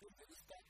the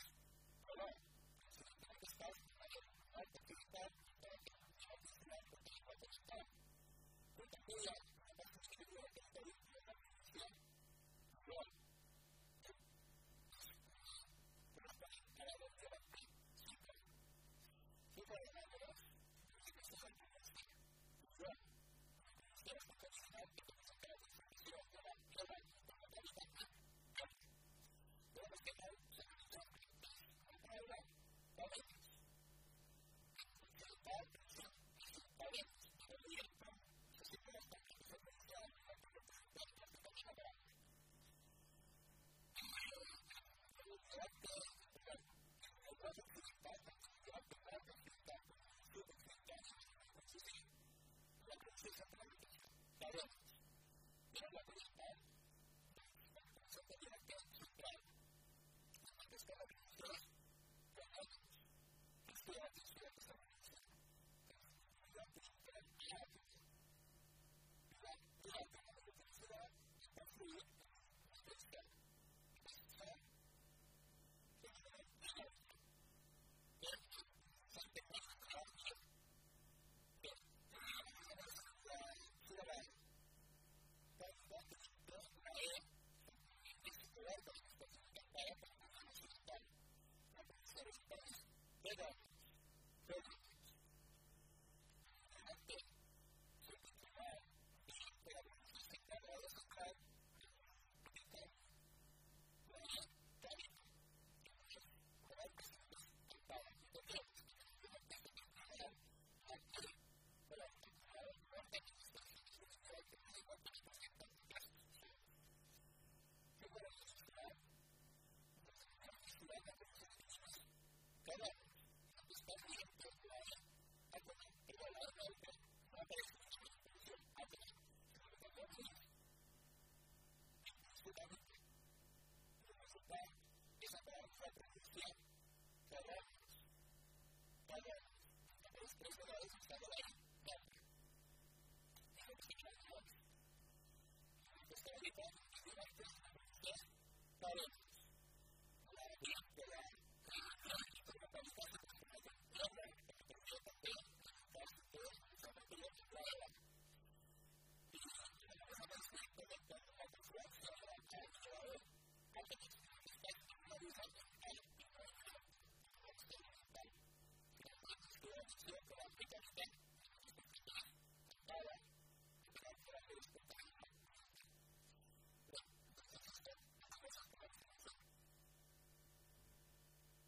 Hallelujah. Gracias. widow about it.